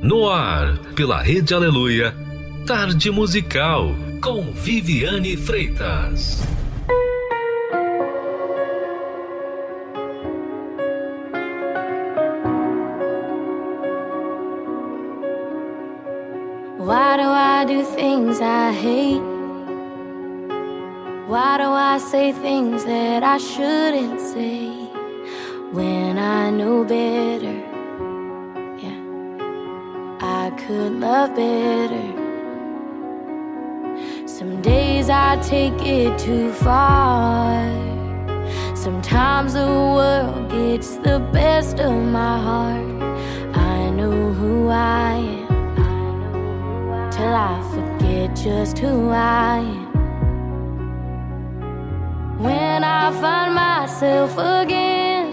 No ar, pela Rede Aleluia, Tarde Musical, com Viviane Freitas. Why do I do things I hate? Why do I say things that I shouldn't say when I know better? Could love better. Some days I take it too far. Sometimes the world gets the best of my heart. I know who I am till I forget just who I am. When I find myself again,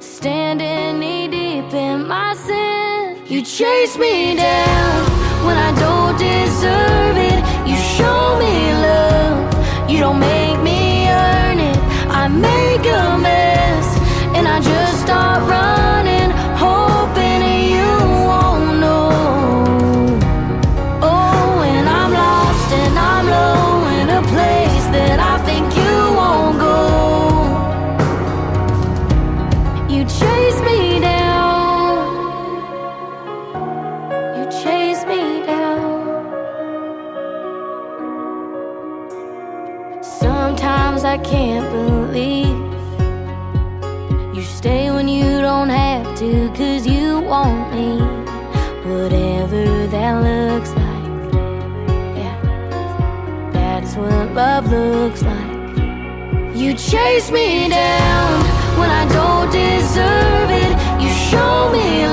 standing knee deep in my you chase me down when I don't deserve it. You show me love, you don't make me earn it. I make a mess, and I just start running, can't believe you stay when you don't have to, cause you want me. Whatever that looks like. Yeah, that's what love looks like. You chase me down when I don't deserve it. You show me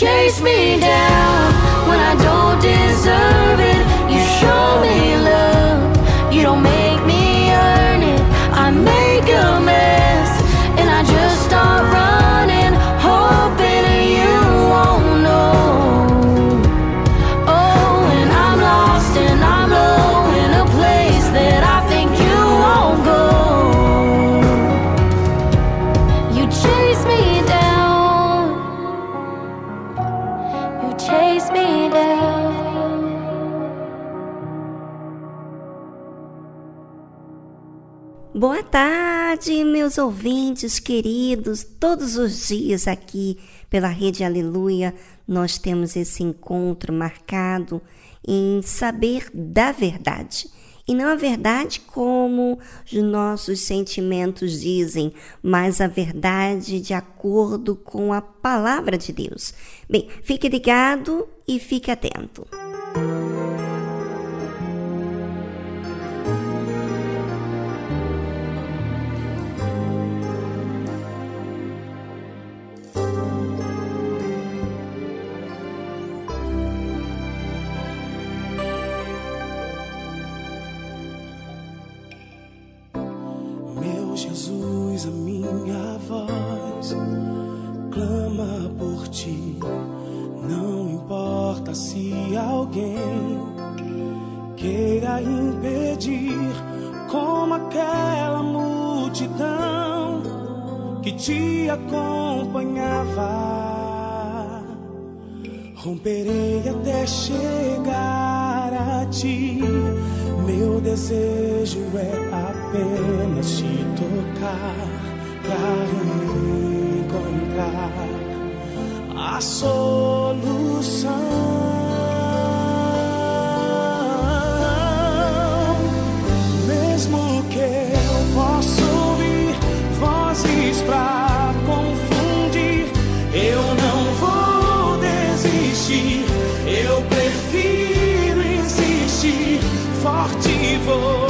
chase me down when I don't deserve it. Tarde, meus ouvintes queridos. Todos os dias aqui pela Rede Aleluia, nós temos esse encontro marcado em saber da verdade. E não a verdade como os nossos sentimentos dizem, mas a verdade de acordo com a palavra de Deus. Bem, fique ligado e fique atento. Meu como aquela multidão que te acompanhava. Romperei até chegar a ti. Meu desejo é apenas te tocar pra encontrar a solução. pra confundir. Eu não vou desistir, eu prefiro insistir. Forte vou.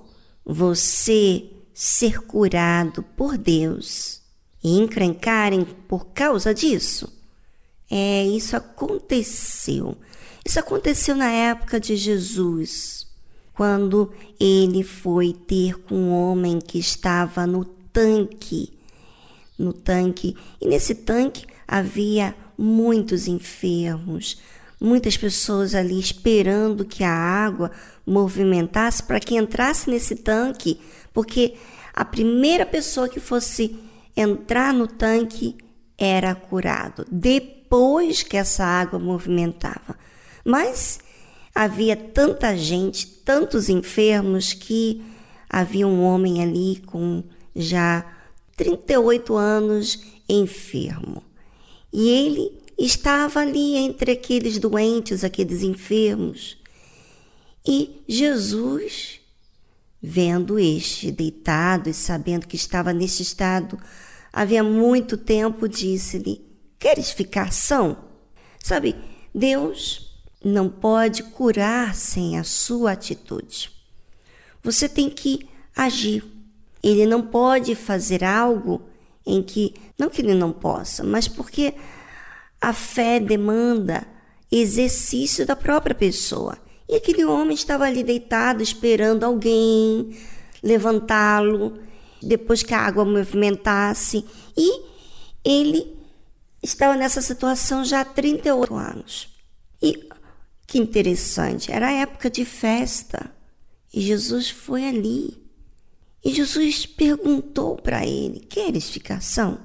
você ser curado por Deus e encrencarem por causa disso? É, isso aconteceu. Isso aconteceu na época de Jesus quando ele foi ter com um homem que estava no tanque. No tanque. E nesse tanque havia muitos enfermos, muitas pessoas ali esperando que a água movimentasse para que entrasse nesse tanque, porque a primeira pessoa que fosse entrar no tanque era curado, depois que essa água movimentava. Mas havia tanta gente, tantos enfermos, que havia um homem ali com já 38 anos enfermo. E ele estava ali entre aqueles doentes, aqueles enfermos. E Jesus, vendo este deitado e sabendo que estava neste estado havia muito tempo, disse-lhe: Queres ficar são? Sabe, Deus não pode curar sem a sua atitude. Você tem que agir. Ele não pode fazer algo em que, não que ele não possa, mas porque a fé demanda exercício da própria pessoa. E aquele homem estava ali deitado esperando alguém levantá-lo depois que a água movimentasse. E ele estava nessa situação já há 38 anos. E que interessante, era a época de festa e Jesus foi ali. E Jesus perguntou para ele: Queres ficar são?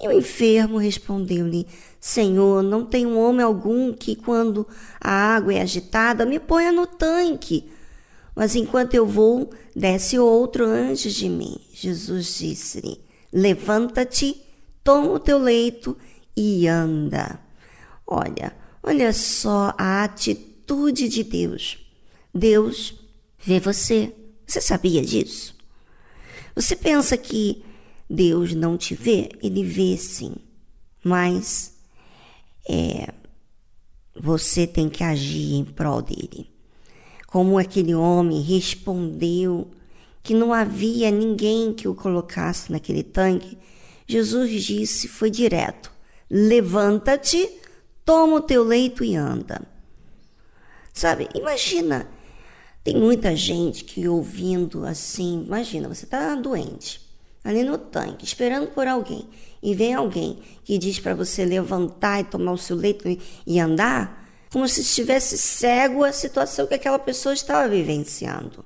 E o enfermo respondeu-lhe: Senhor, não tem um homem algum que, quando a água é agitada, me ponha no tanque. Mas enquanto eu vou, desce outro antes de mim. Jesus disse-lhe: Levanta-te, toma o teu leito e anda. Olha, Olha só a atitude de Deus. Deus vê você. Você sabia disso? Você pensa que Deus não te vê? Ele vê sim. Mas é, você tem que agir em prol dele. Como aquele homem respondeu que não havia ninguém que o colocasse naquele tanque, Jesus disse, foi direto: Levanta-te, toma o teu leito e anda. Sabe, imagina, tem muita gente que ouvindo assim, imagina, você está doente, ali no tanque, esperando por alguém, e vem alguém que diz para você levantar e tomar o seu leito e andar, como se estivesse cego a situação que aquela pessoa estava vivenciando.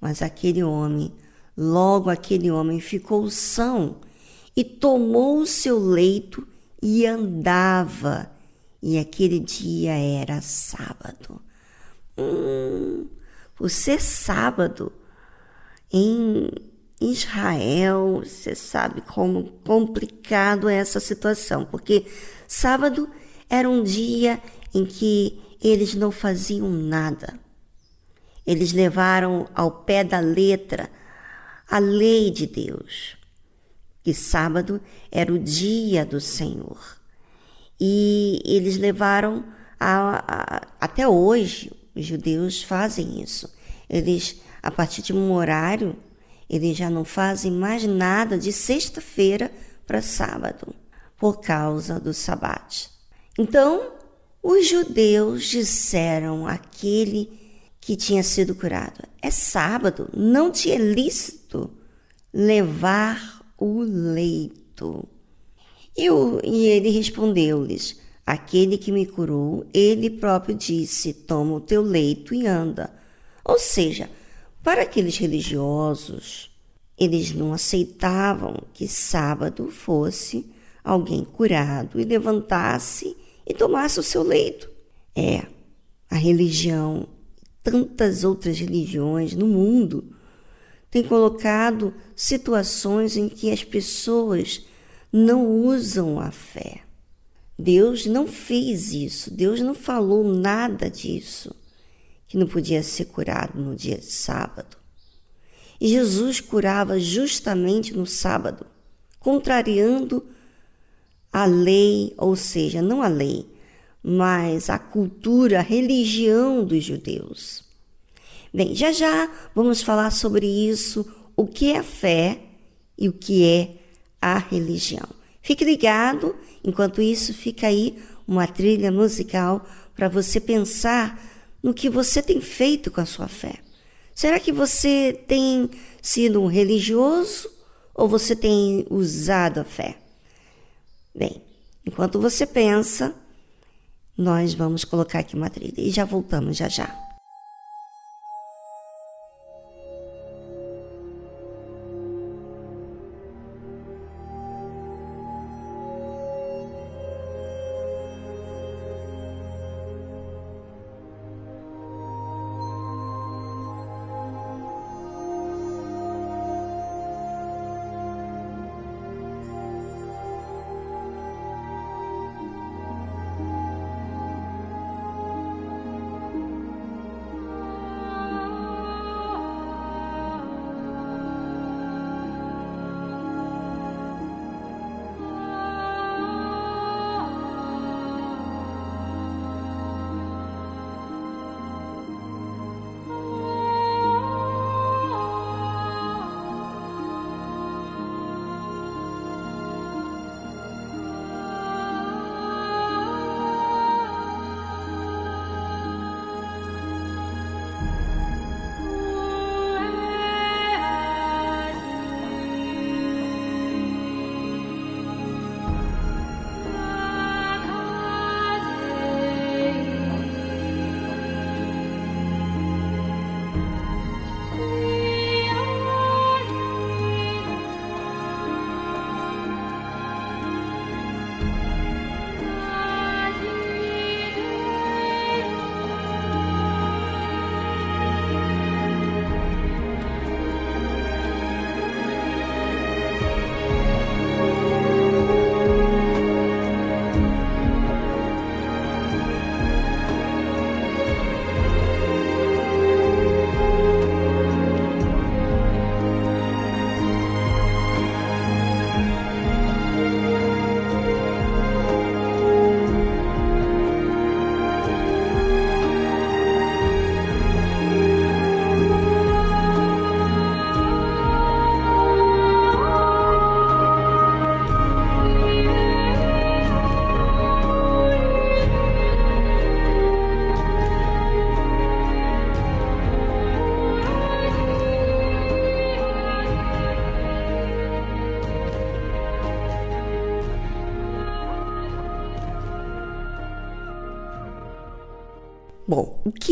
Mas aquele homem, logo aquele homem ficou são e tomou o seu leito e andava. E aquele dia era sábado. Hum, por ser sábado, em Israel, você sabe como complicado é essa situação, porque sábado era um dia em que eles não faziam nada. Eles levaram ao pé da letra a lei de Deus que sábado era o dia do Senhor. E eles levaram a, a, até hoje, os judeus fazem isso. Eles, a partir de um horário, eles já não fazem mais nada de sexta-feira para sábado, por causa do sabate. Então, os judeus disseram àquele que tinha sido curado: É sábado, não te é lícito levar o leito. E, o, e ele respondeu-lhes: Aquele que me curou, ele próprio disse: Toma o teu leito e anda. Ou seja, para aqueles religiosos, eles não aceitavam que sábado fosse alguém curado e levantasse e tomasse o seu leito. É, a religião, tantas outras religiões no mundo, tem colocado situações em que as pessoas não usam a fé. Deus não fez isso, Deus não falou nada disso, que não podia ser curado no dia de sábado. E Jesus curava justamente no sábado, contrariando a lei, ou seja, não a lei, mas a cultura, a religião dos judeus. Bem, já já vamos falar sobre isso, o que é a fé e o que é a religião. Fique ligado, enquanto isso, fica aí uma trilha musical para você pensar no que você tem feito com a sua fé. Será que você tem sido um religioso ou você tem usado a fé? Bem, enquanto você pensa, nós vamos colocar aqui uma trilha e já voltamos já já.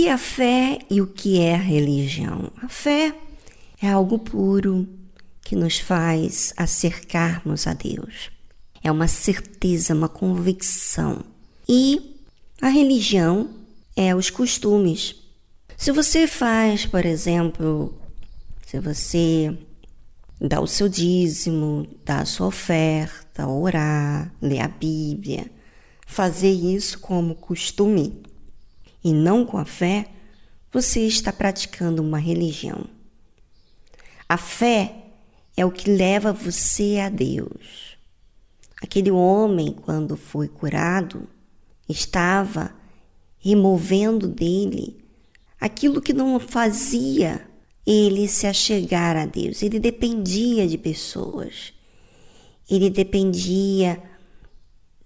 Que é a fé e o que é a religião? A fé é algo puro que nos faz acercarmos a Deus. É uma certeza, uma convicção. E a religião é os costumes. Se você faz, por exemplo, se você dá o seu dízimo, dá a sua oferta, orar, ler a Bíblia, fazer isso como costume e não com a fé, você está praticando uma religião. A fé é o que leva você a Deus. Aquele homem, quando foi curado, estava removendo dele aquilo que não fazia ele se achegar a Deus. Ele dependia de pessoas. Ele dependia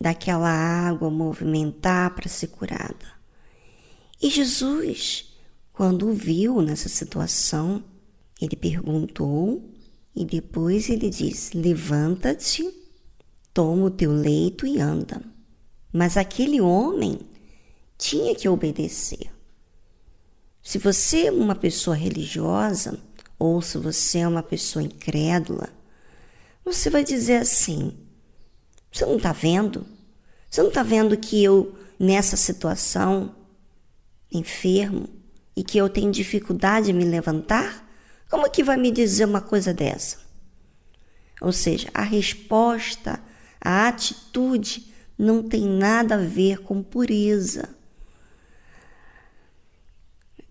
daquela água movimentar para ser curada. E Jesus, quando o viu nessa situação, ele perguntou E depois ele diz: Levanta-te, toma o teu leito e anda. Mas aquele homem tinha que obedecer. Se você é uma pessoa religiosa, ou se você é uma pessoa incrédula, você vai dizer assim: Você não está vendo? Você não está vendo que eu, nessa situação, enfermo, e que eu tenho dificuldade de me levantar? Como que vai me dizer uma coisa dessa? Ou seja, a resposta, a atitude não tem nada a ver com pureza.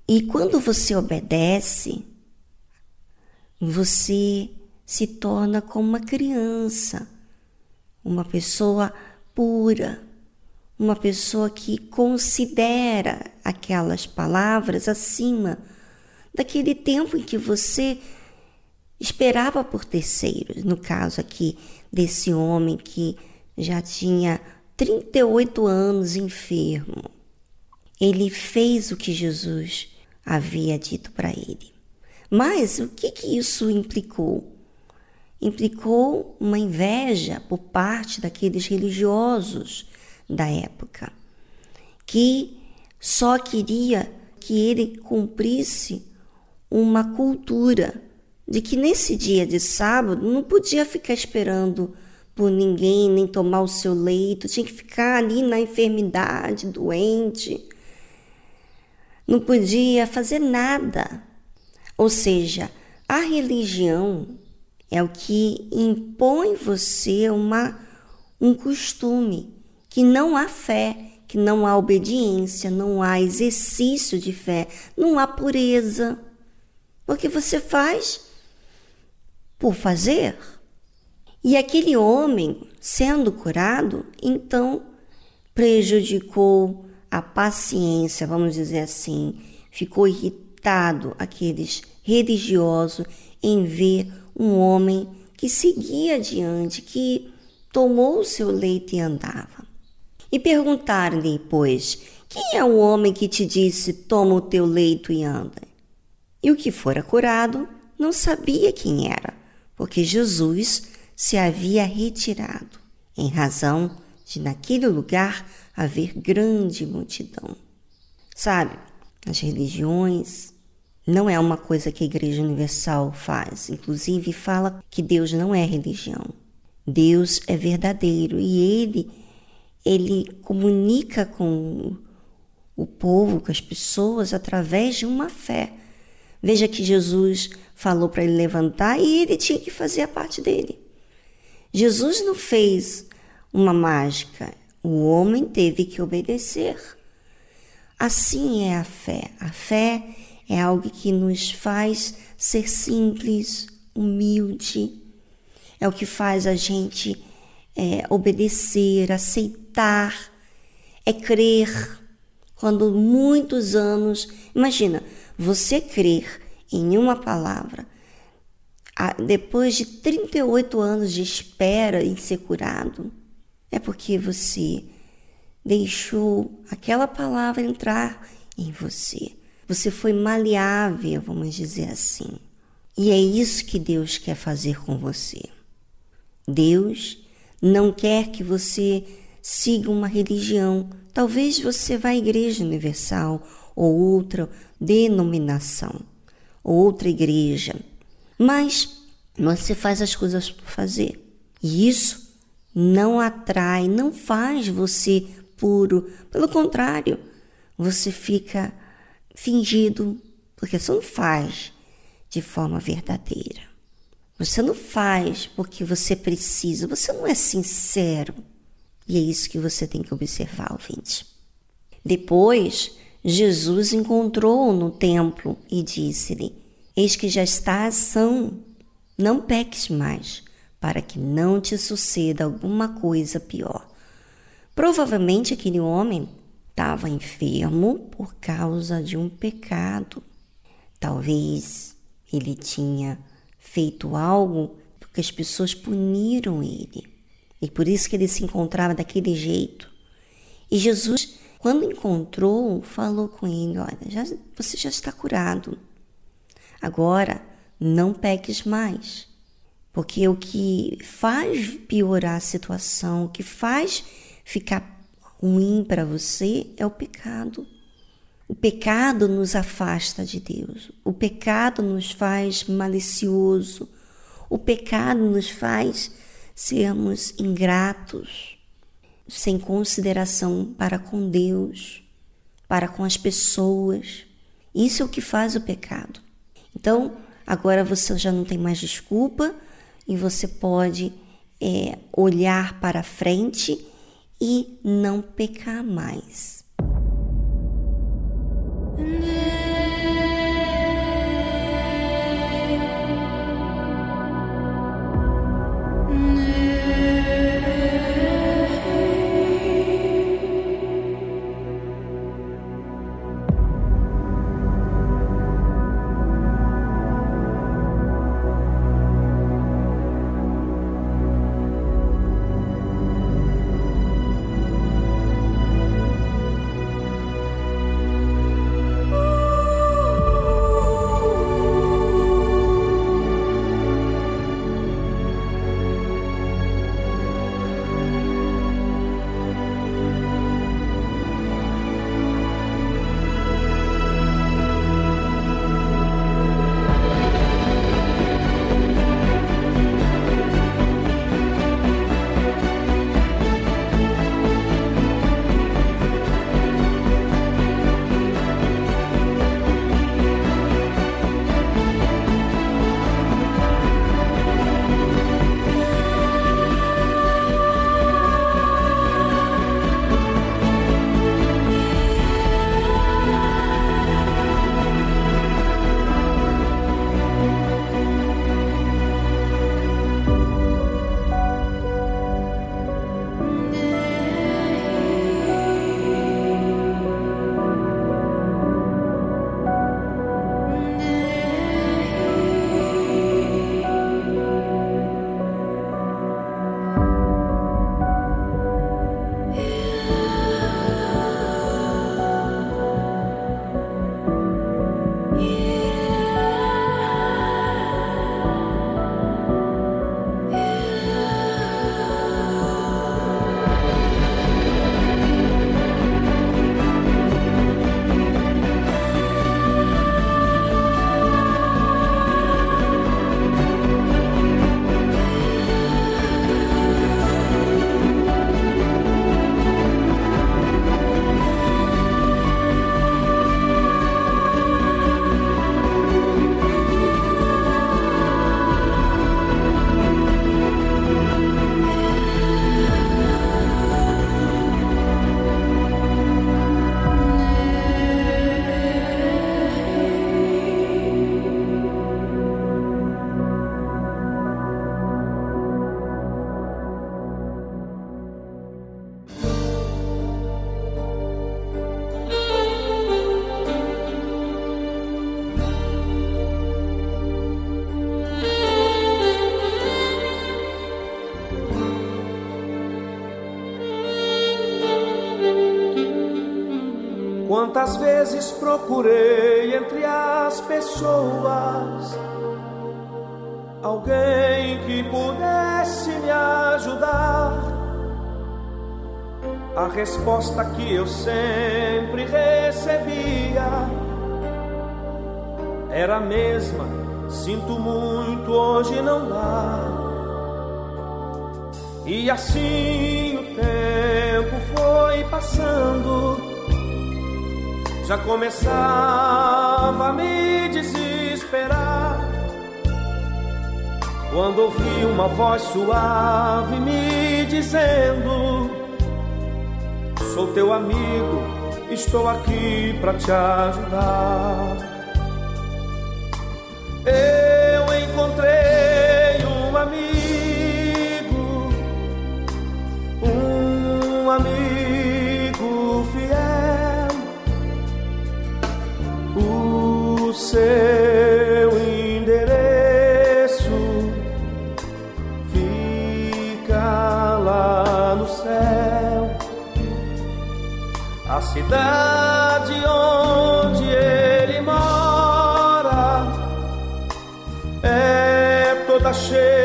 E quando você obedece, você se torna como uma criança, uma pessoa pura, uma pessoa que considera aquelas palavras acima daquele tempo em que você esperava por terceiros. No caso aqui desse homem que já tinha 38 anos enfermo. Ele fez o que Jesus havia dito para ele. Mas o que, que isso implicou? Implicou uma inveja por parte daqueles religiosos da época, que só queria que ele cumprisse uma cultura de que nesse dia de sábado não podia ficar esperando por ninguém, nem tomar o seu leito, tinha que ficar ali na enfermidade, doente, não podia fazer nada. Ou seja, a religião é o que impõe você uma, um costume, que não há fé, que não há obediência, não há exercício de fé, não há pureza. Porque você faz por fazer. E aquele homem, sendo curado, então prejudicou a paciência, vamos dizer assim, ficou irritado aqueles religiosos em ver um homem que seguia adiante, que tomou o seu leito e andava. E perguntaram-lhe, pois, quem é o homem que te disse, toma o teu leito e anda? E o que fora curado não sabia quem era, porque Jesus se havia retirado, em razão de naquele lugar haver grande multidão. Sabe, as religiões não é uma coisa que a Igreja Universal faz, inclusive fala que Deus não é religião. Deus é verdadeiro e ele ele comunica com o povo, com as pessoas através de uma fé. Veja que Jesus falou para ele levantar e ele tinha que fazer a parte dele. Jesus não fez uma mágica, o homem teve que obedecer. Assim é a fé. A fé é algo que nos faz ser simples, humilde, é o que faz a gente é, obedecer, aceitar, é crer. Quando muitos anos, imagina, você crer em uma palavra, depois de 38 anos de espera em ser curado, é porque você deixou aquela palavra entrar em você. Você foi maleável, vamos dizer assim. E é isso que Deus quer fazer com você. Deus não quer que você siga uma religião. Talvez você vá à Igreja Universal ou outra denominação, ou outra igreja, mas você faz as coisas por fazer. E isso não atrai, não faz você puro. Pelo contrário, você fica fingido, porque você não faz de forma verdadeira. Você não faz porque você precisa, você não é sincero. E é isso que você tem que observar, ouvinte. Depois, Jesus encontrou-o no templo e disse-lhe: Eis que já está ação, não peques mais, para que não te suceda alguma coisa pior. Provavelmente aquele homem estava enfermo por causa de um pecado. Talvez ele tinha feito algo porque as pessoas puniram ele. E por isso que ele se encontrava daquele jeito. E Jesus quando encontrou, falou com ele: Olha, já, você já está curado. Agora não peques mais. Porque o que faz piorar a situação, o que faz ficar ruim para você é o pecado. O pecado nos afasta de Deus. O pecado nos faz malicioso. O pecado nos faz sermos ingratos, sem consideração para com Deus, para com as pessoas. Isso é o que faz o pecado. Então, agora você já não tem mais desculpa e você pode é, olhar para frente e não pecar mais. Vezes procurei entre as pessoas alguém que pudesse me ajudar. A resposta que eu sempre recebia era a mesma: sinto muito, hoje não dá. E assim já começava a me desesperar. Quando ouvi uma voz suave me dizendo: Sou teu amigo, estou aqui para te ajudar. A cidade onde ele mora é toda cheia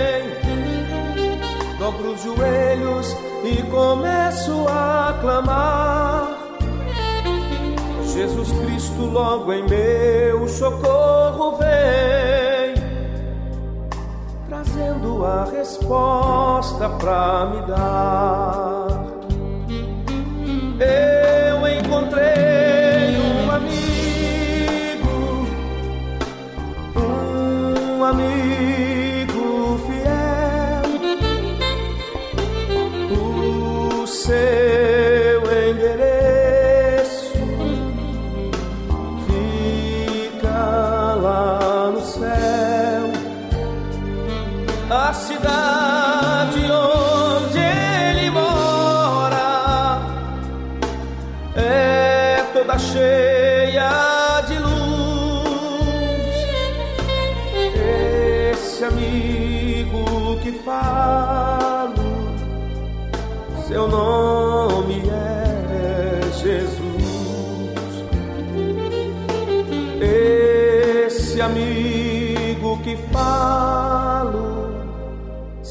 dobro os joelhos e começo a clamar. Jesus Cristo, logo em meu socorro vem, trazendo a resposta pra me dar. Eu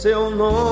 seu nome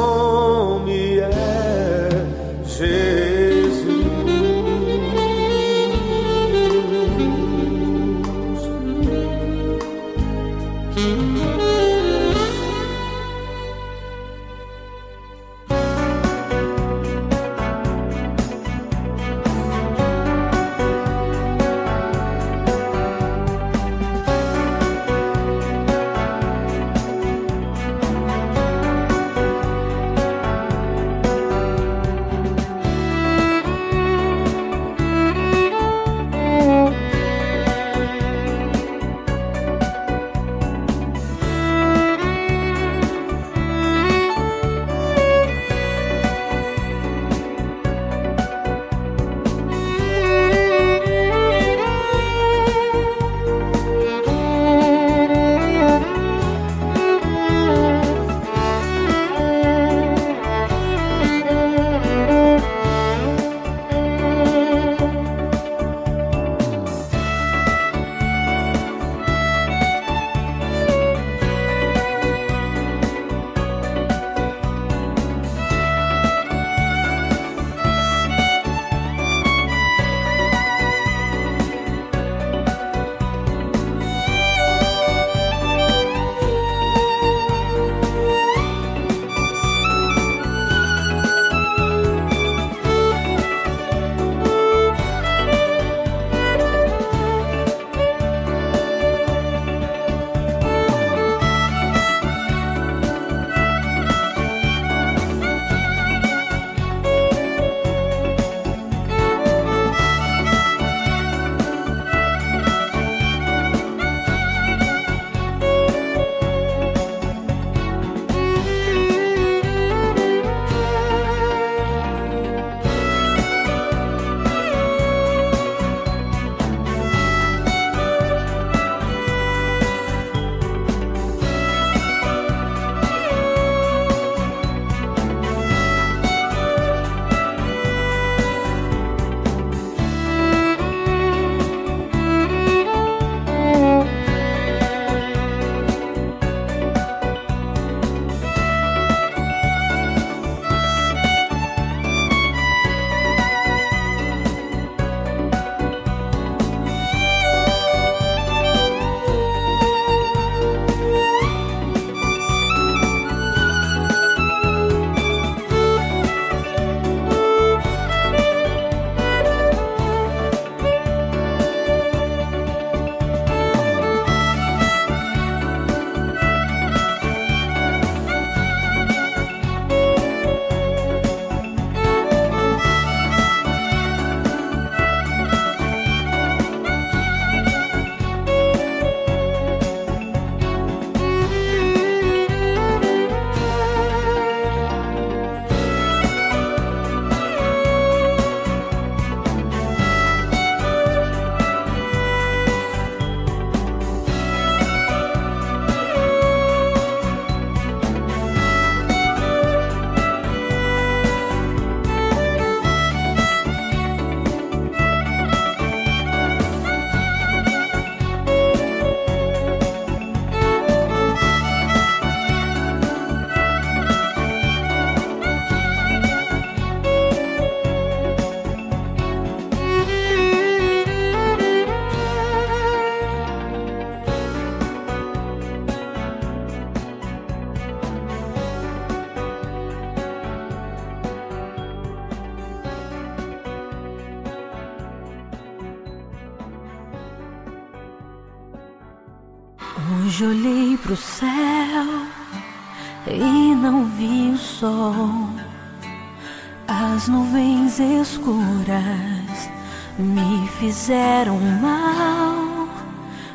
fizeram mal,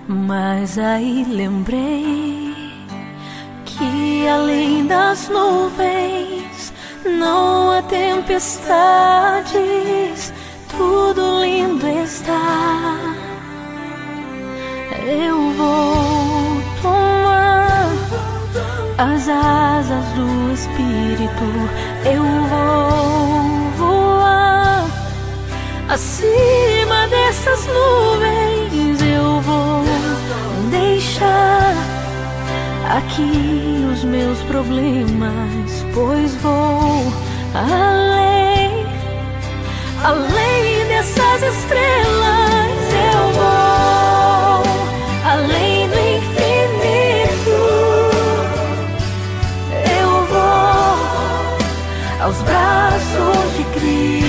mas aí lembrei que além das nuvens não há tempestades, tudo lindo está. Eu vou tomar as asas do Espírito, eu vou voar acima dessas nuvens. Eu vou deixar aqui os meus problemas, pois vou além, além dessas estrelas. Eu vou além do infinito. Eu vou aos braços de Cristo.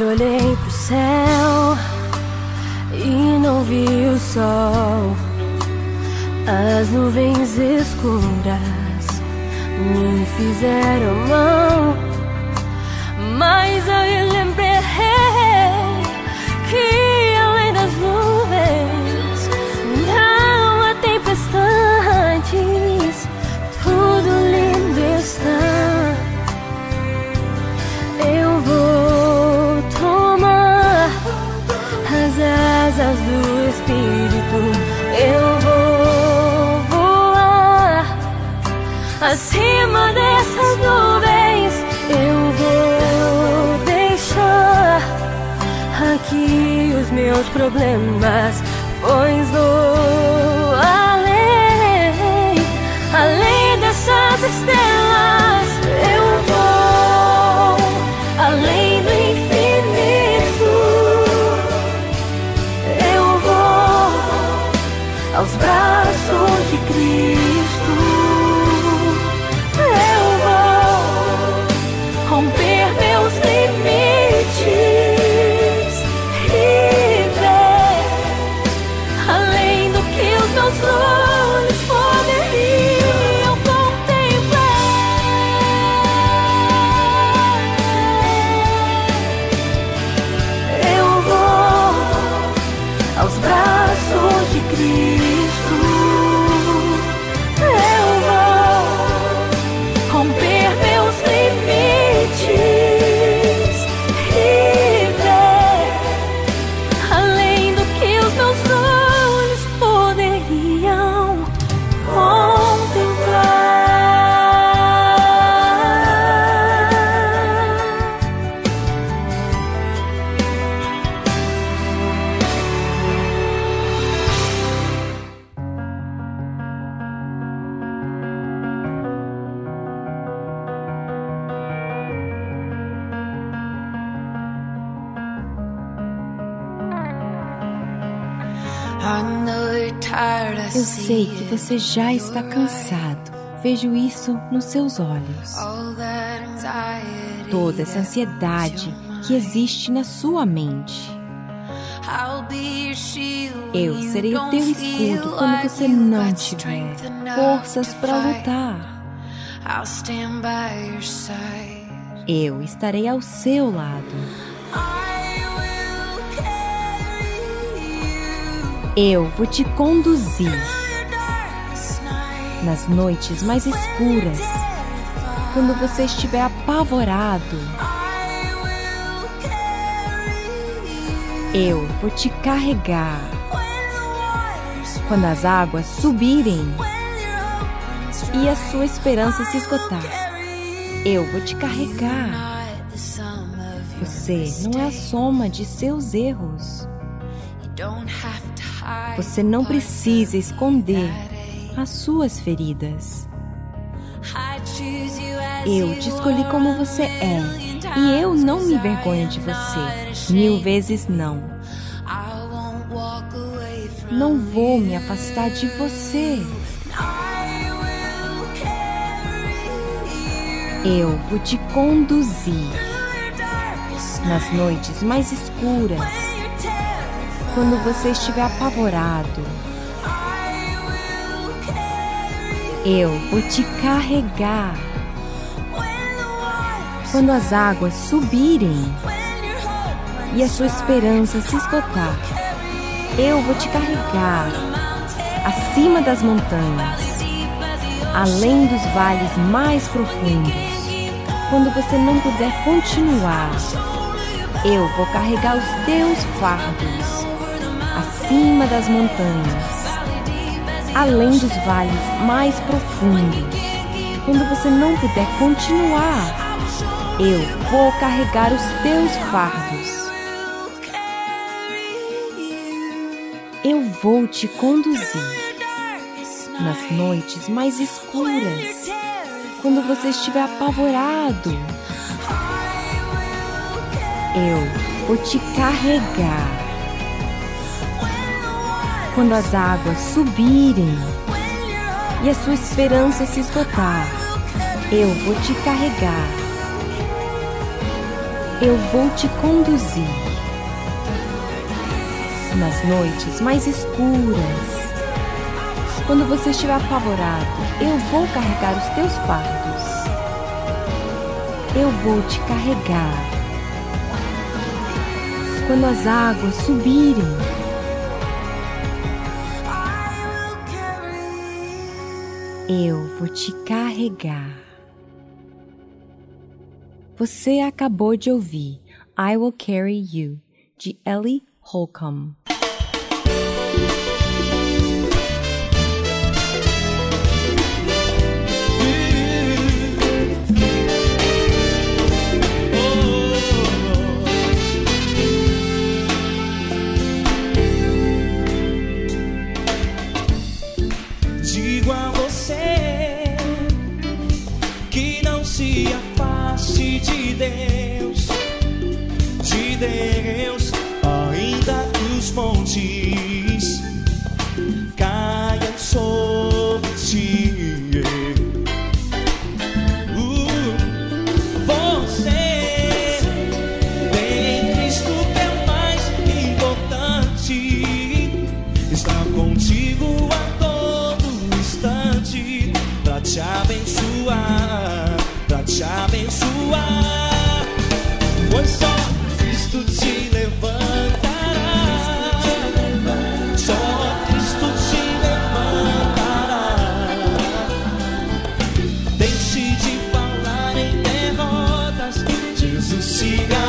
Hoje olhei pro céu e não vi o sol. As nuvens escuras me fizeram mal, acima dessas nuvens. Eu vou deixar aqui os meus problemas, pois vou você já está cansado. Vejo isso nos seus olhos. Toda essa ansiedade que existe na sua mente. Eu serei o teu escudo quando você não tiver forças para lutar. Eu estarei ao seu lado. Eu vou te conduzir nas noites mais escuras, quando você estiver apavorado. Eu vou te carregar quando as águas subirem e a sua esperança se esgotar. Eu vou te carregar. Você não é a soma de seus erros. Você não precisa esconder as suas feridas. Eu te escolhi como você é e eu não me envergonho de você. Mil vezes não. Não vou me afastar de você. Eu vou te conduzir nas noites mais escuras, quando você estiver apavorado. Eu vou te carregar quando as águas subirem e a sua esperança se esgotar. Eu vou te carregar acima das montanhas, além dos vales mais profundos. Quando você não puder continuar, eu vou carregar os teus fardos acima das montanhas, além dos vales mais profundos. Quando você não puder continuar, eu vou carregar os teus fardos. Eu vou te conduzir nas noites mais escuras quando você estiver apavorado. Eu vou te carregar. Quando as águas subirem e a sua esperança se esgotar, eu vou te carregar. Eu vou te conduzir nas noites mais escuras quando você estiver apavorado, eu vou carregar os teus fardos. Eu vou te carregar. Quando as águas subirem, eu vou te carregar. Você acabou de ouvir I Will Carry You, de Ellie Holcomb. Jesus, see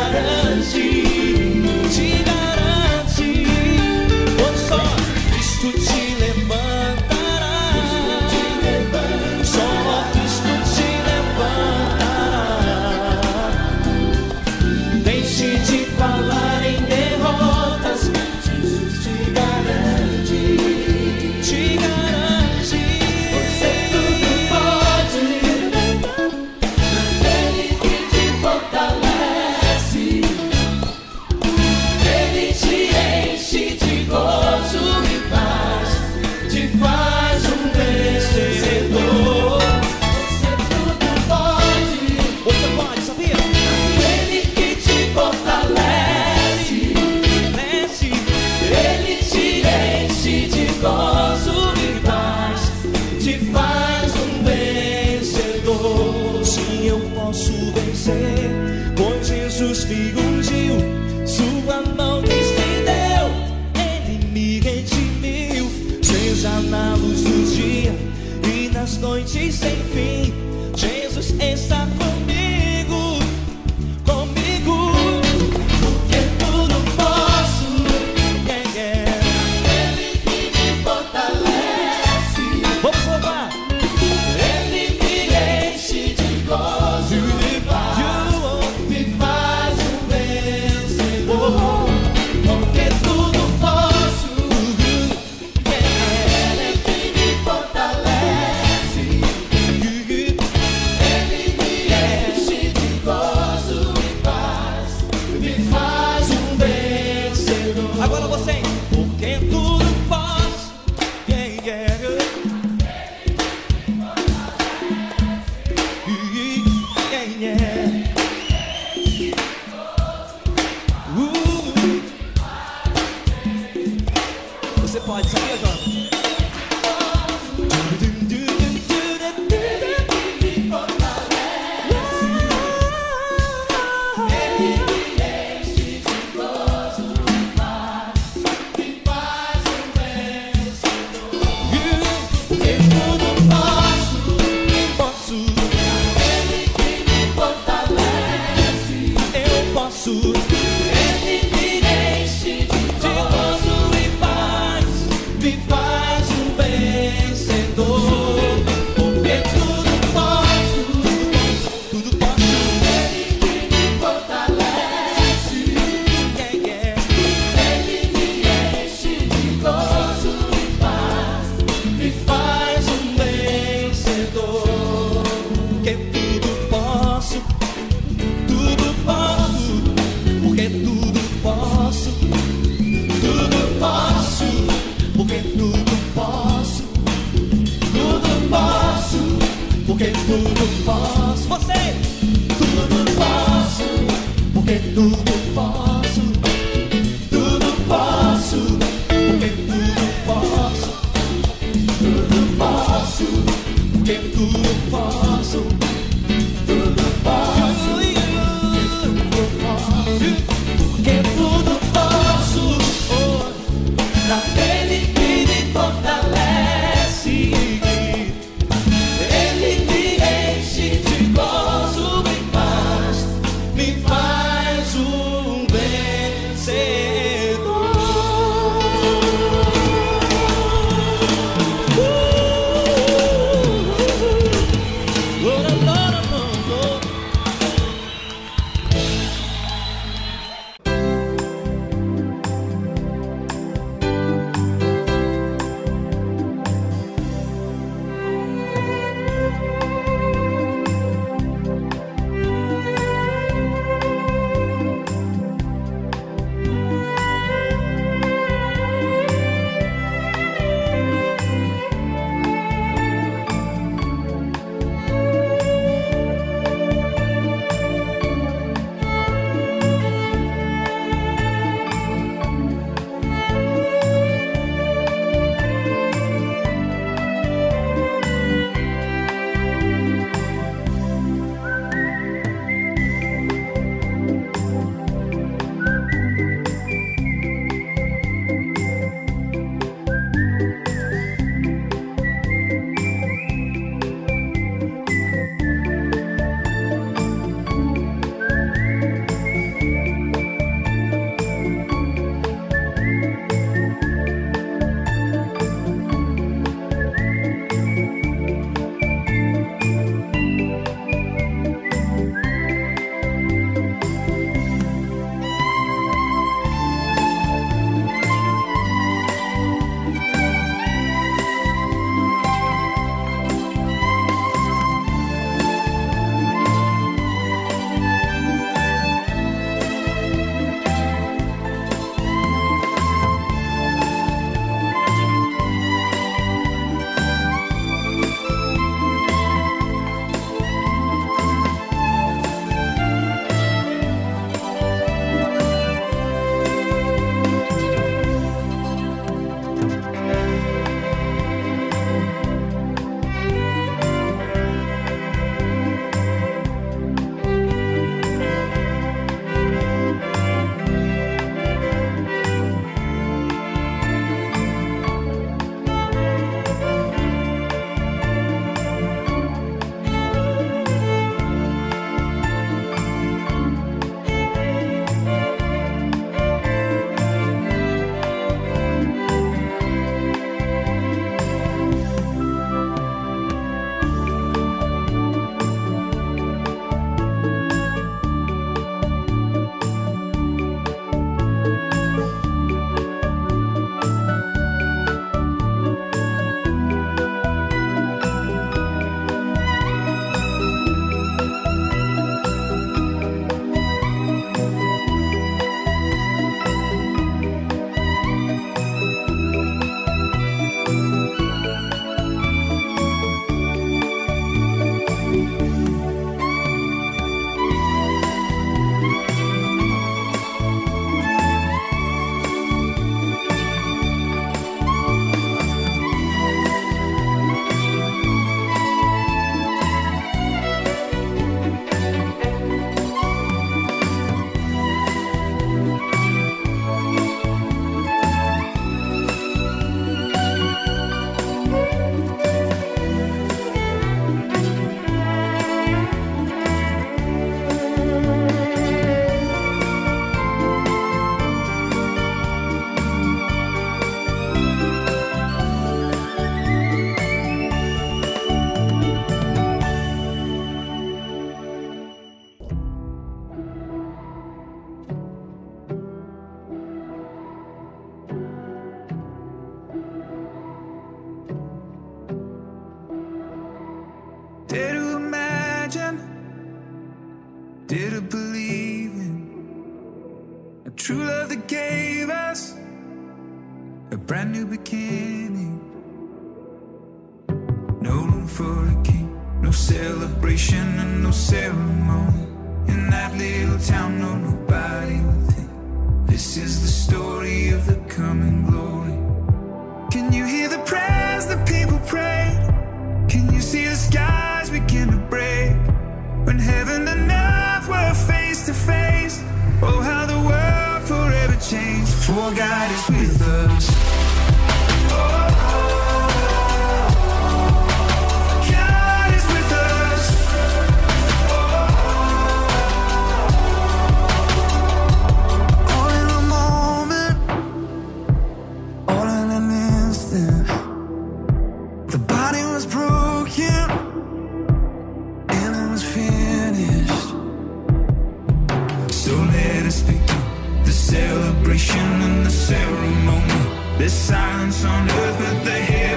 celebration and the ceremony. There's silence on earth, but the hair.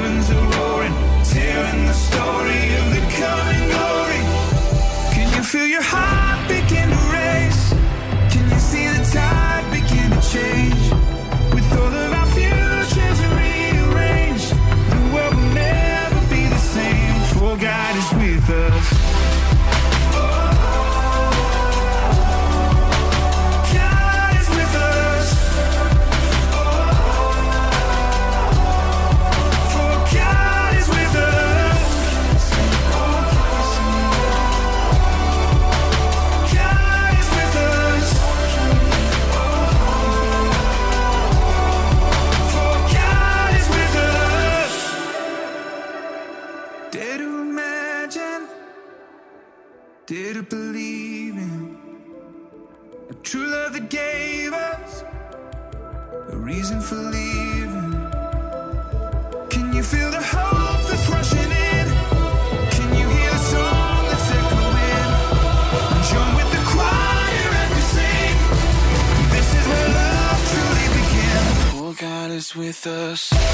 the sun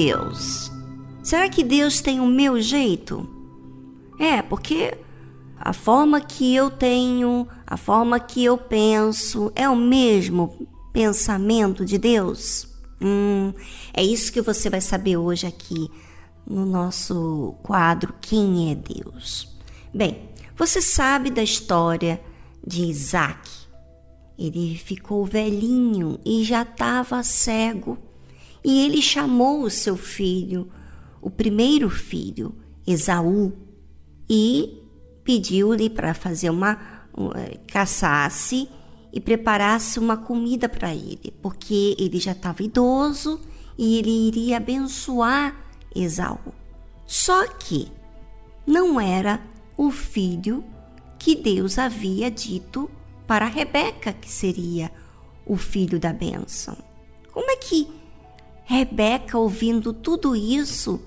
Deus? Será que Deus tem o meu jeito? É, porque a forma que eu tenho, a forma que eu penso, é o mesmo pensamento de Deus? Hum, é isso que você vai saber hoje aqui no nosso quadro Quem é Deus? Bem, você sabe da história de Isaac. Ele ficou velhinho e já estava cego. E ele chamou o seu filho, o primeiro filho, Esaú, e pediu-lhe para fazer uma eh, caçasse e preparasse uma comida para ele, porque ele já estava idoso e ele iria abençoar Esaú. Só que não era o filho que Deus havia dito para Rebeca que seria o filho da bênção. Como é que Rebeca, ouvindo tudo isso,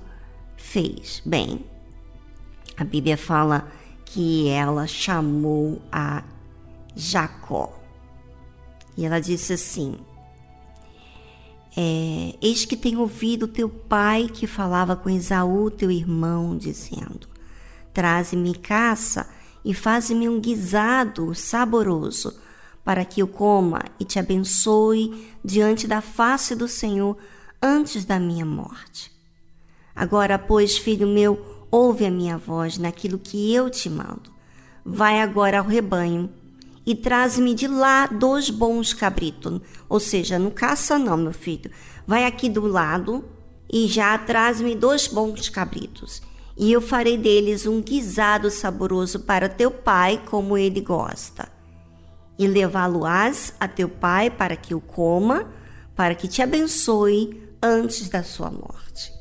fez bem. A Bíblia fala que ela chamou a Jacó. E ela disse assim: é, Eis que tenho ouvido teu pai que falava com Esaú, teu irmão, dizendo: Traze-me caça e faze-me um guisado saboroso, para que eu coma e te abençoe diante da face do Senhor antes da minha morte. Agora, pois, filho meu, ouve a minha voz naquilo que eu te mando. Vai agora ao rebanho e traz-me de lá dois bons cabritos. Ou seja, não caça não, meu filho. Vai aqui do lado e já traz-me dois bons cabritos. E eu farei deles um guisado saboroso para teu pai, como ele gosta. E levá-lo-ás a teu pai para que o coma, para que te abençoe antes da sua morte.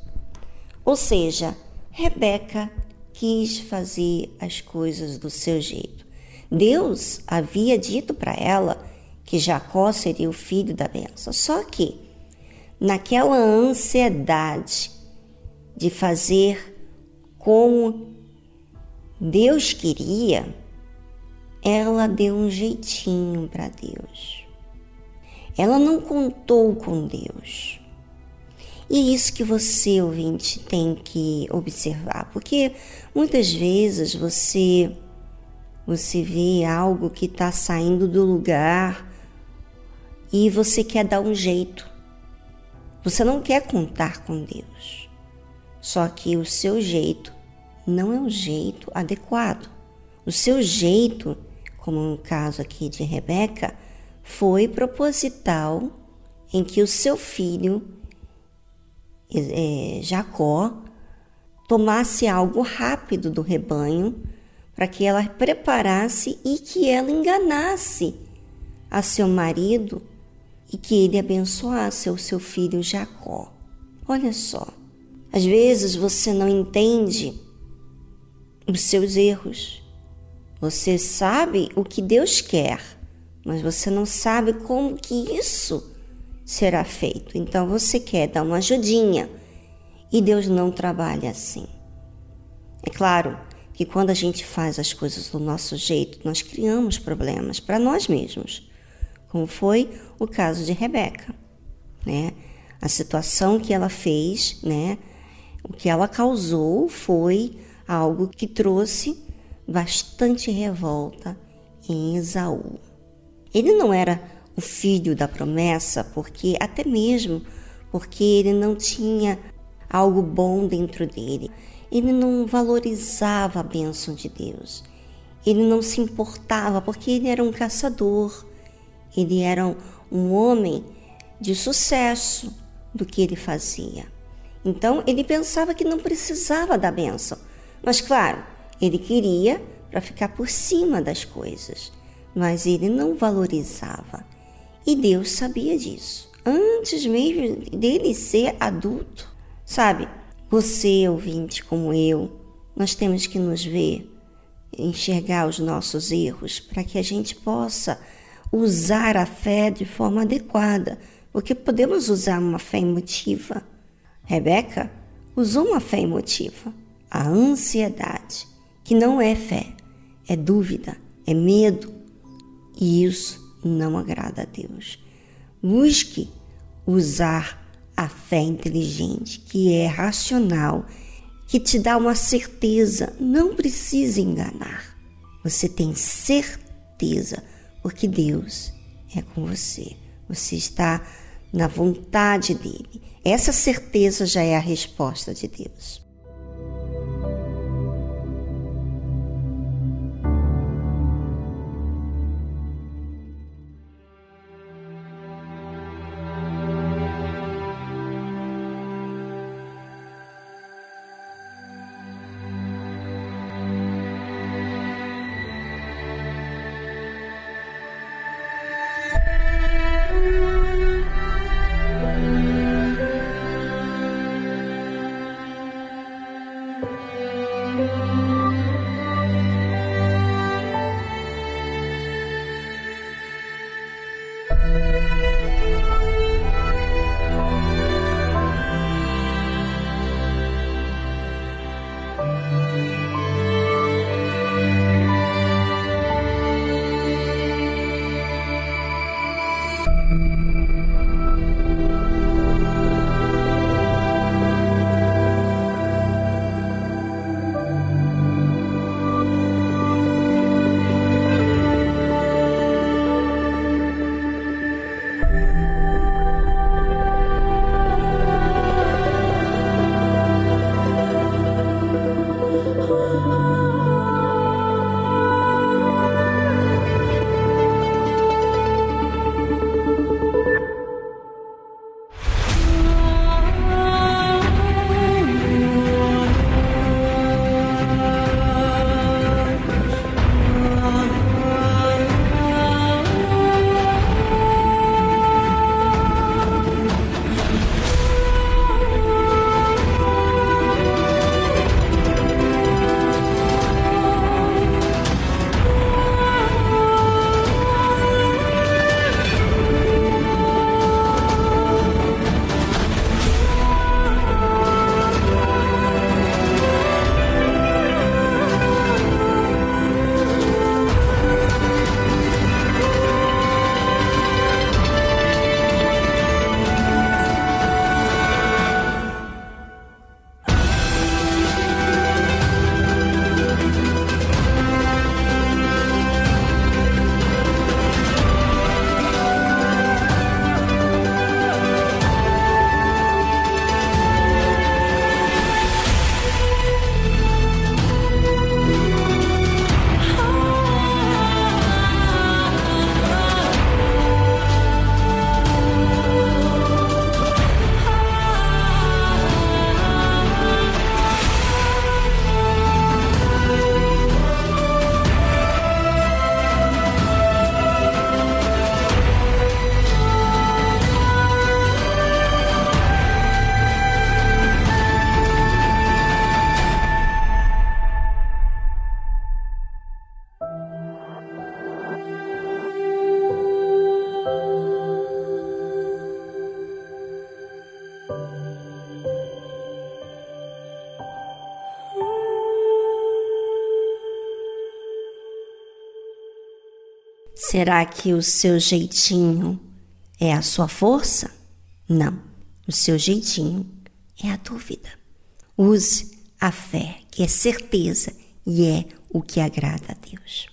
Ou seja, Rebeca quis fazer as coisas do seu jeito. Deus havia dito para ela que Jacó seria o filho da benção. Só que, naquela ansiedade de fazer como Deus queria, ela deu um jeitinho para Deus. Ela não contou com Deus. E é isso que você, ouvinte, tem que observar, porque muitas vezes você você vê algo que está saindo do lugar e você quer dar um jeito. Você não quer contar com Deus. Só que o seu jeito não é um jeito adequado. O seu jeito, como no caso aqui de Rebeca, foi proposital em que o seu filho é, Jacó tomasse algo rápido do rebanho para que ela preparasse e que ela enganasse a seu marido e que ele abençoasse o seu filho Jacó. Olha só, às vezes você não entende os seus erros. Você sabe o que Deus quer, mas você não sabe como que isso será feito. Então você quer dar uma ajudinha e Deus não trabalha assim. É claro que quando a gente faz as coisas do nosso jeito, nós criamos problemas para nós mesmos, como foi o caso de Rebeca, né? A situação que ela fez, né? O que ela causou foi algo que trouxe bastante revolta em Esaú. Ele não era o filho da promessa, porque até mesmo porque ele não tinha algo bom dentro dele. Ele não valorizava a bênção de Deus. ele não se importava, porque ele era um caçador, ele era um, um homem de sucesso do que ele fazia. Então ele pensava que não precisava da bênção, mas claro, ele queria para ficar por cima das coisas, mas ele não valorizava. E Deus sabia disso, antes mesmo dele ser adulto. Sabe, você, ouvinte como eu, nós temos que nos ver, enxergar os nossos erros, para que a gente possa usar a fé de forma adequada, porque podemos usar uma fé emotiva. Rebeca usou uma fé emotiva, a ansiedade, que não é fé, é dúvida, é medo, e isso não agrada a Deus. Busque usar a fé inteligente, que é racional, que te dá uma certeza, não precisa enganar. Você tem certeza, porque Deus é com você. Você está na vontade dele. Essa certeza já é a resposta de Deus. Será que o seu jeitinho é a sua força? Não. O seu jeitinho é a dúvida. Use a fé, que é certeza e é o que agrada a Deus.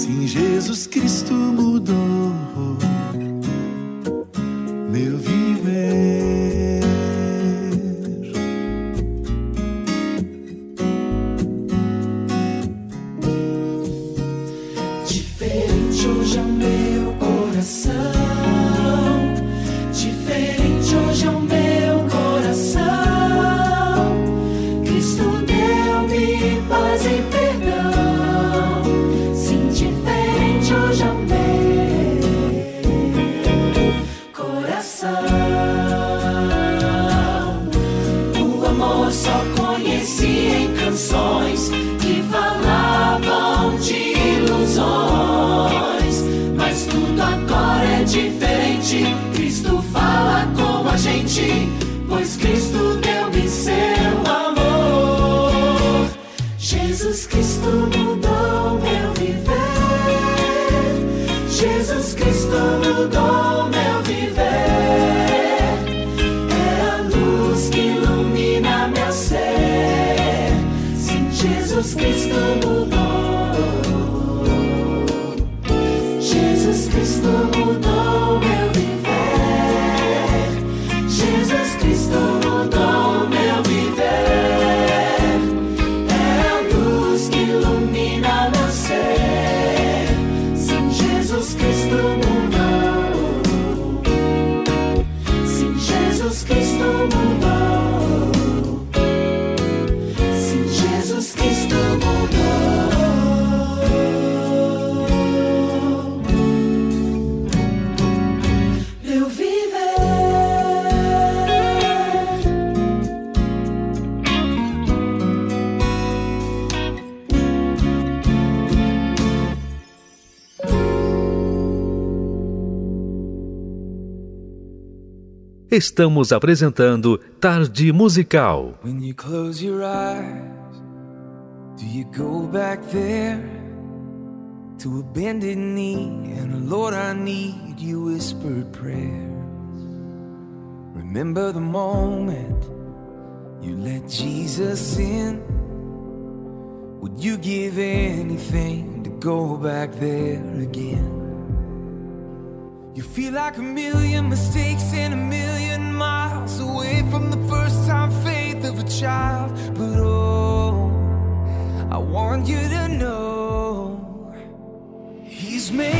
Sim, Jesus Cristo mudou. Estamos apresentando Tarde Musical. When you close your eyes, do you go back there to a bended knee and Lord, I need you whispered prayers. Remember the moment you let Jesus in. Would you give anything to go back there again? Feel like a million mistakes and a million miles away from the first time faith of a child. But oh, I want you to know He's made.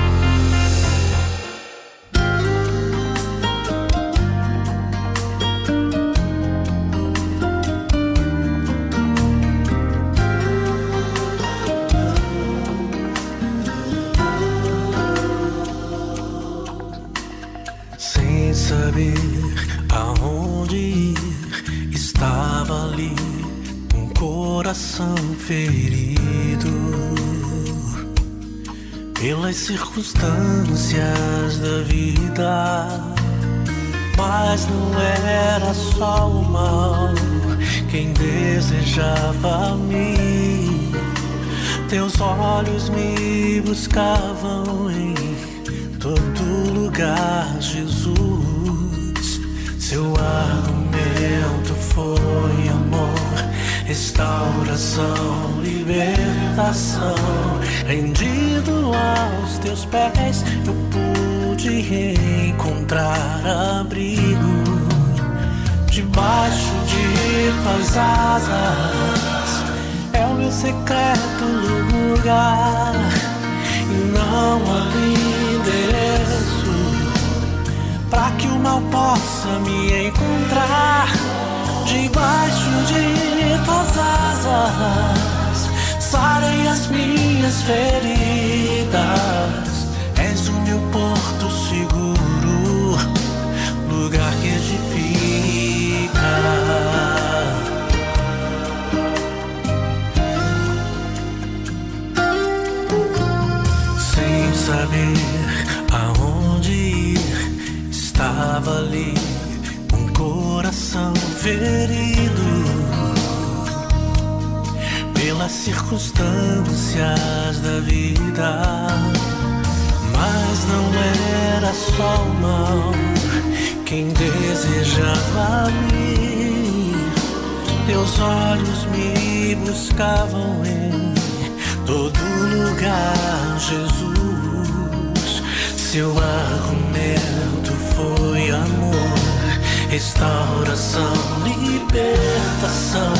Circunstâncias da vida. Mas não era só o mal quem desejava me. Teus olhos me buscavam em todo lugar, Jesus. Seu argumento foi amor, restauração, libertação. Rendido aos teus pés, eu pude encontrar abrigo debaixo de tuas asas. É o meu secreto lugar e não há endereço para que o mal possa me encontrar debaixo de tuas asas sarem as minhas feridas. És o meu porto seguro, lugar que edifica. Sem saber aonde ir, estava ali coração ferido pelas circunstâncias da vida. Mas não era só o mal quem desejava me. Teus olhos me buscavam em todo lugar, Jesus. Seu argumento foi amor, restauração, libertação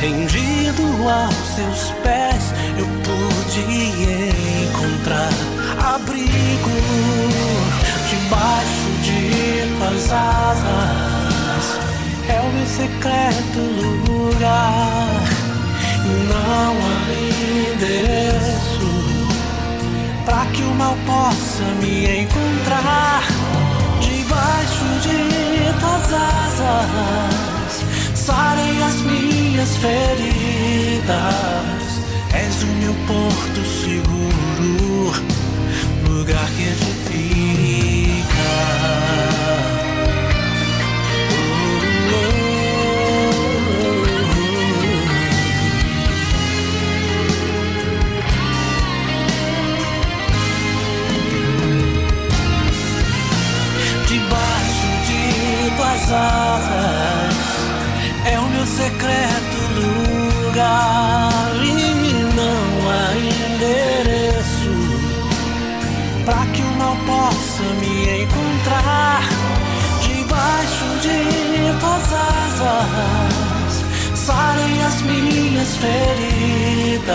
rendido aos seus pés, eu pude encontrar abrigo debaixo de tuas asas. É o meu secreto lugar, não há endereço para que o mal possa me encontrar debaixo de tuas asas sarem as minhas feridas. És o meu porto seguro, lugar que edifica. Secreto lugar e não há endereço para que o mal possa me encontrar debaixo de tuas asas. Sarem as minhas feridas.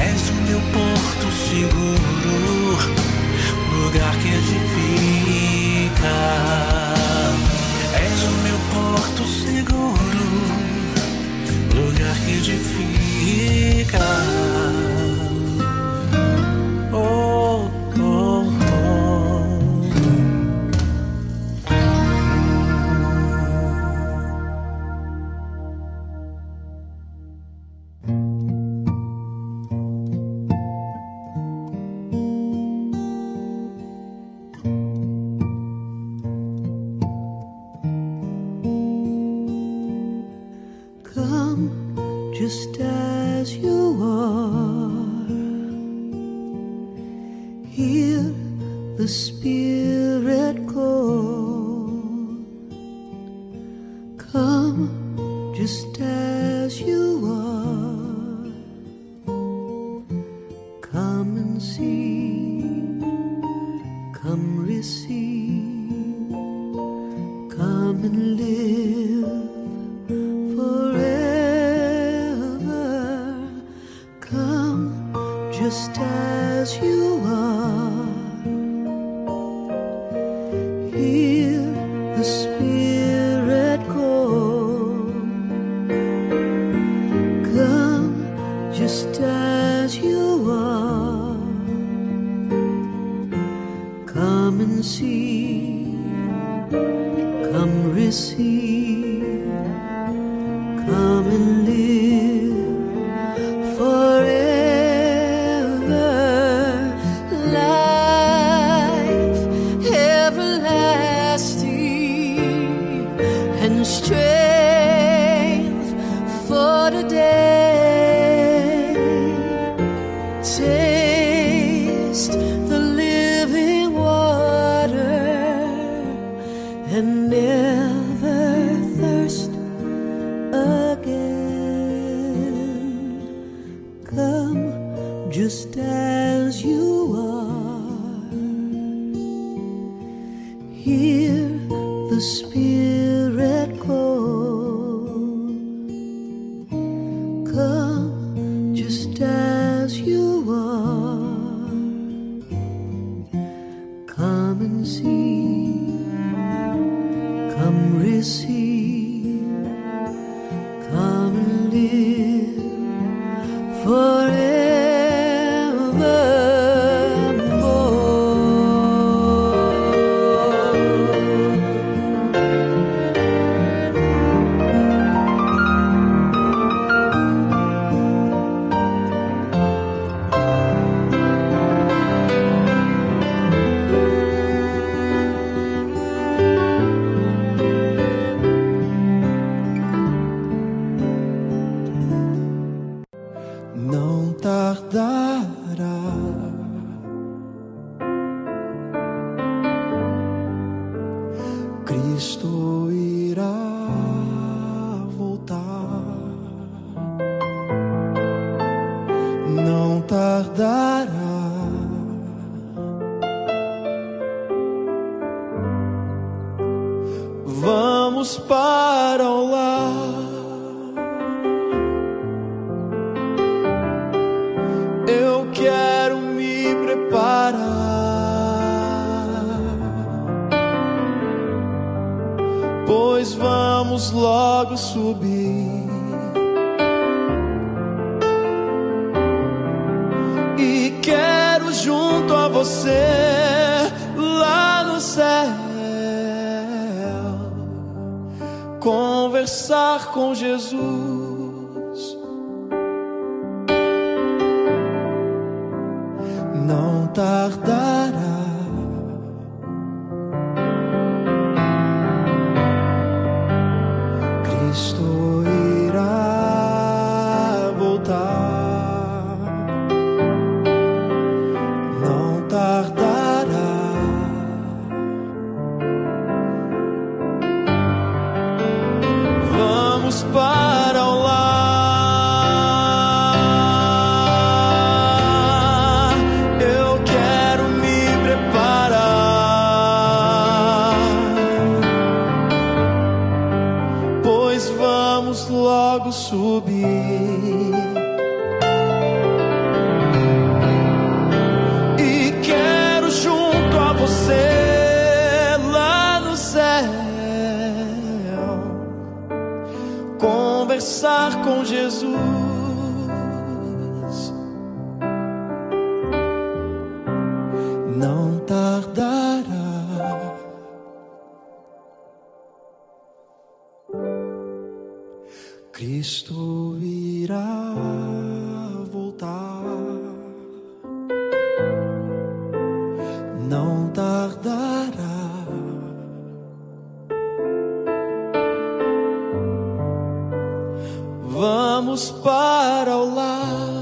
És o meu porto seguro lugar que edifica. És o meu porto seguro, lugar que edifica. para o lar.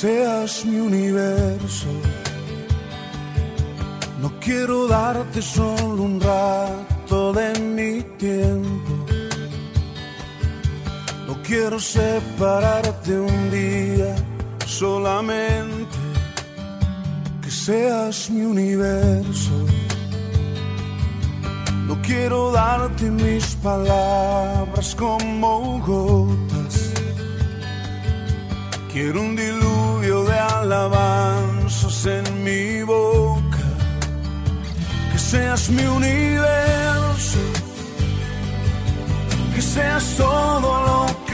seas mi universo. No quiero darte solo un rato de mi tiempo quiero separarte un día solamente que seas mi universo. No quiero darte mis palabras como gotas. Quiero un diluvio de alabanzas en mi boca. Que seas mi universo. Que seas todo lo que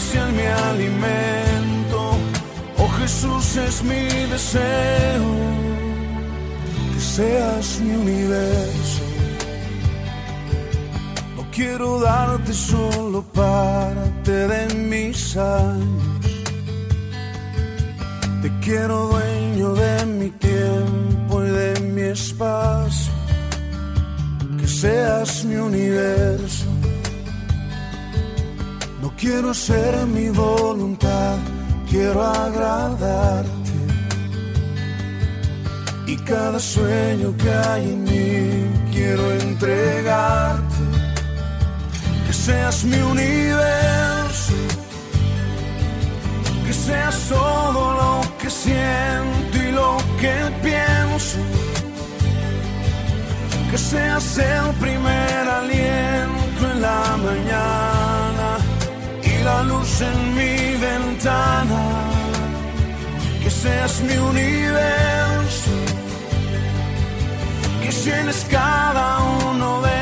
sean mi alimento. Oh Jesús es mi deseo. Que seas mi universo. No quiero darte solo parte de mis años. Te quiero dueño de mi tiempo y de mi espacio. Que seas mi universo. Quiero ser mi voluntad, quiero agradarte. Y cada sueño que hay en mí quiero entregarte. Que seas mi universo. Que seas todo lo que siento y lo que pienso. Que seas el primer aliento en la mañana la luz en mi ventana. Que seas mi universo. Que llenes cada uno de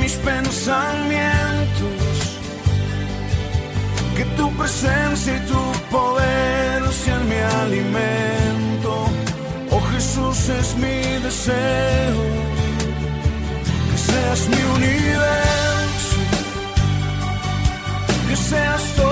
mis pensamientos. Que tu presencia y tu poder sean mi alimento. Oh Jesús es mi deseo. Que seas mi universo. Seas todo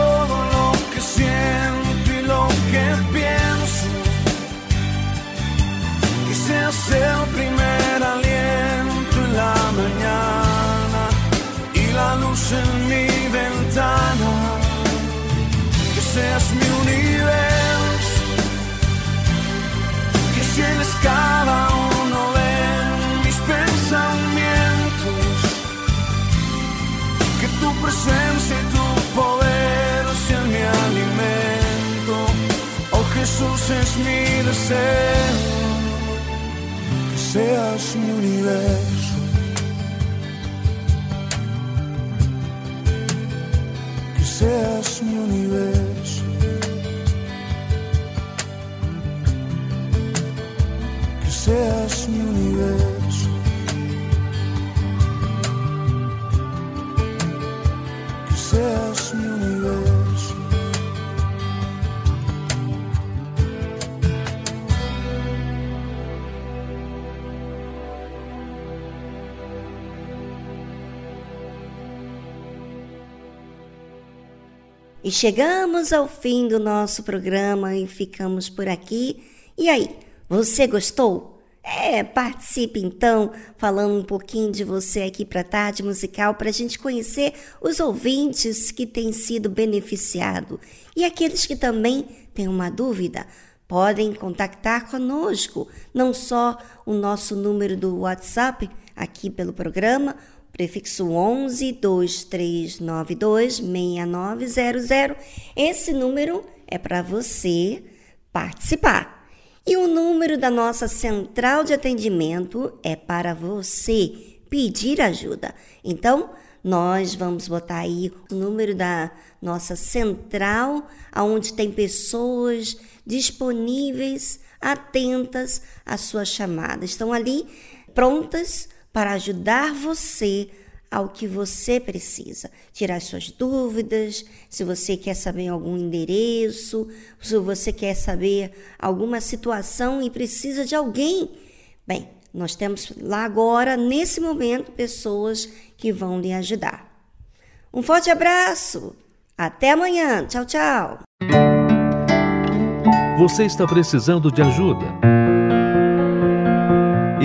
es mi deseo. Que seas mi universo. E chegamos ao fim do nosso programa e ficamos por aqui. E aí, você gostou? É, participe então, falando um pouquinho de você aqui para a Tarde Musical, para a gente conhecer os ouvintes que têm sido beneficiados. E aqueles que também têm uma dúvida, podem contactar conosco, não só o nosso número do WhatsApp aqui pelo programa, prefixo 11 2392 6900. Esse número é para você participar. E o número da nossa central de atendimento é para você pedir ajuda. Então, nós vamos botar aí o número da nossa central, aonde tem pessoas disponíveis, atentas à sua chamada. Estão ali prontas para ajudar você ao que você precisa, tirar suas dúvidas, se você quer saber algum endereço, se você quer saber alguma situação e precisa de alguém. Bem, nós temos lá agora, nesse momento, pessoas que vão lhe ajudar. Um forte abraço! Até amanhã! Tchau, tchau! Você está precisando de ajuda?